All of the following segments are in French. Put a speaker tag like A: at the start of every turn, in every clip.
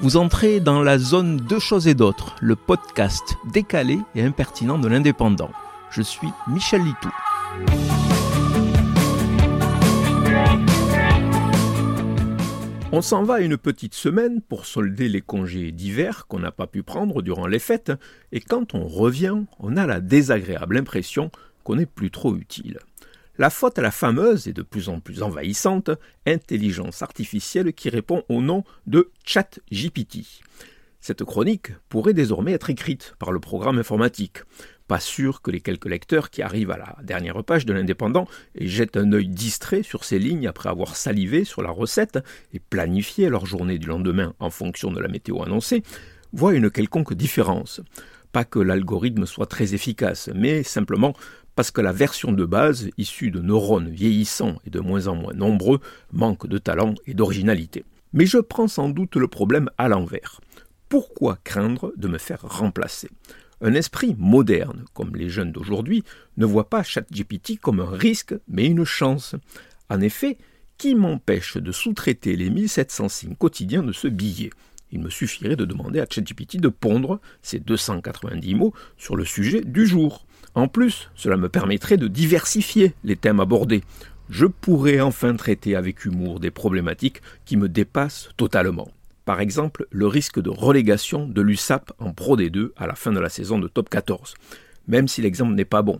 A: Vous entrez dans la zone Deux choses et d'autres, le podcast décalé et impertinent de l'indépendant. Je suis Michel Litou. On s'en va une petite semaine pour solder les congés d'hiver qu'on n'a pas pu prendre durant les fêtes, et quand on revient, on a la désagréable impression qu'on n'est plus trop utile. La faute à la fameuse et de plus en plus envahissante intelligence artificielle qui répond au nom de ChatGPT. Cette chronique pourrait désormais être écrite par le programme informatique. Pas sûr que les quelques lecteurs qui arrivent à la dernière page de l'Indépendant et jettent un œil distrait sur ces lignes après avoir salivé sur la recette et planifié leur journée du lendemain en fonction de la météo annoncée, voient une quelconque différence. Pas que l'algorithme soit très efficace, mais simplement parce que la version de base, issue de neurones vieillissants et de moins en moins nombreux, manque de talent et d'originalité. Mais je prends sans doute le problème à l'envers. Pourquoi craindre de me faire remplacer? Un esprit moderne, comme les jeunes d'aujourd'hui, ne voit pas ChatGPT comme un risque, mais une chance. En effet, qui m'empêche de sous-traiter les 1700 signes quotidiens de ce billet? Il me suffirait de demander à ChatGPT de pondre ces 290 mots sur le sujet du jour. En plus, cela me permettrait de diversifier les thèmes abordés. Je pourrais enfin traiter avec humour des problématiques qui me dépassent totalement. Par exemple, le risque de relégation de l'USAP en Pro D2 à la fin de la saison de Top 14. Même si l'exemple n'est pas bon,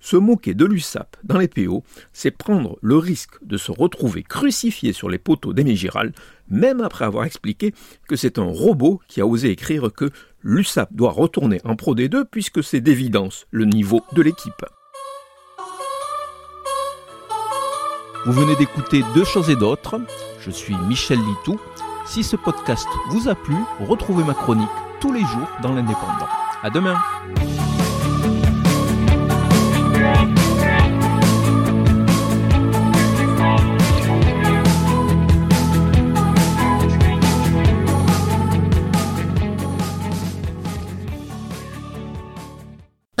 A: se moquer de l'USAP dans les PO, c'est prendre le risque de se retrouver crucifié sur les poteaux d'Aimé même après avoir expliqué que c'est un robot qui a osé écrire que l'USAP doit retourner en Pro D2 puisque c'est d'évidence le niveau de l'équipe. Vous venez d'écouter Deux choses et d'autres. Je suis Michel Litou. Si ce podcast vous a plu, retrouvez ma chronique tous les jours dans l'Indépendant. À demain!